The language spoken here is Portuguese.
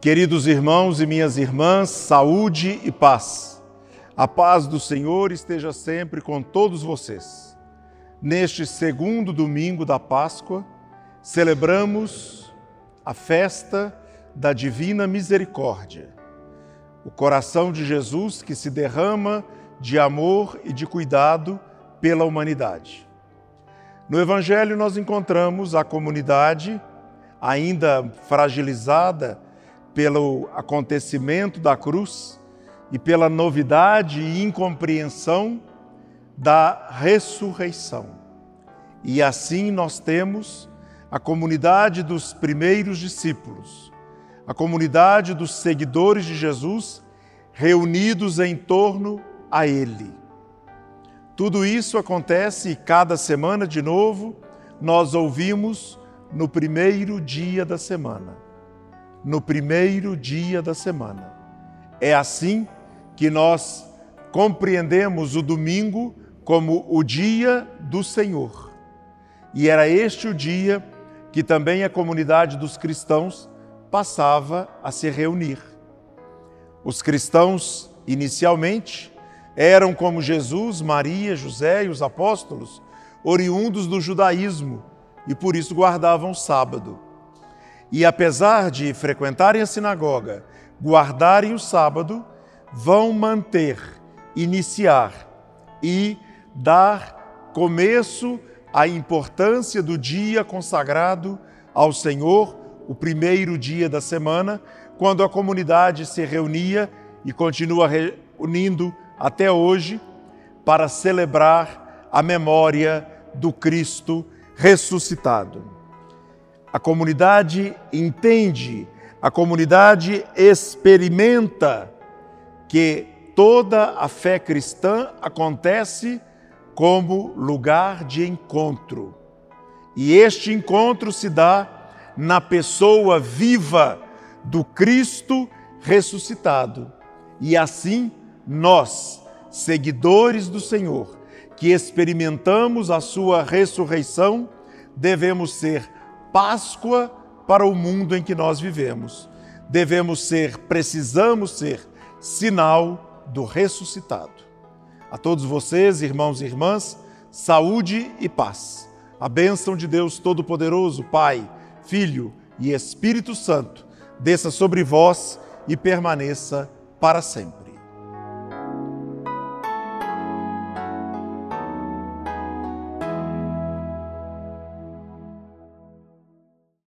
Queridos irmãos e minhas irmãs, saúde e paz. A paz do Senhor esteja sempre com todos vocês. Neste segundo domingo da Páscoa, celebramos a festa da Divina Misericórdia. O coração de Jesus que se derrama de amor e de cuidado pela humanidade. No Evangelho, nós encontramos a comunidade ainda fragilizada pelo acontecimento da cruz e pela novidade e incompreensão da ressurreição. E assim nós temos a comunidade dos primeiros discípulos, a comunidade dos seguidores de Jesus reunidos em torno a Ele. Tudo isso acontece e cada semana de novo nós ouvimos no primeiro dia da semana no primeiro dia da semana. É assim que nós compreendemos o domingo como o dia do Senhor. E era este o dia que também a comunidade dos cristãos passava a se reunir. Os cristãos, inicialmente, eram como Jesus, Maria, José e os apóstolos, oriundos do judaísmo e por isso guardavam o sábado. E apesar de frequentarem a sinagoga, guardarem o sábado, vão manter, iniciar e dar começo à importância do dia consagrado ao Senhor, o primeiro dia da semana, quando a comunidade se reunia e continua reunindo até hoje para celebrar a memória do Cristo ressuscitado. A comunidade entende, a comunidade experimenta que toda a fé cristã acontece como lugar de encontro. E este encontro se dá na pessoa viva do Cristo ressuscitado. E assim, nós, seguidores do Senhor, que experimentamos a sua ressurreição, devemos ser Páscoa para o mundo em que nós vivemos. Devemos ser, precisamos ser, sinal do ressuscitado. A todos vocês, irmãos e irmãs, saúde e paz. A bênção de Deus Todo-Poderoso, Pai, Filho e Espírito Santo, desça sobre vós e permaneça para sempre.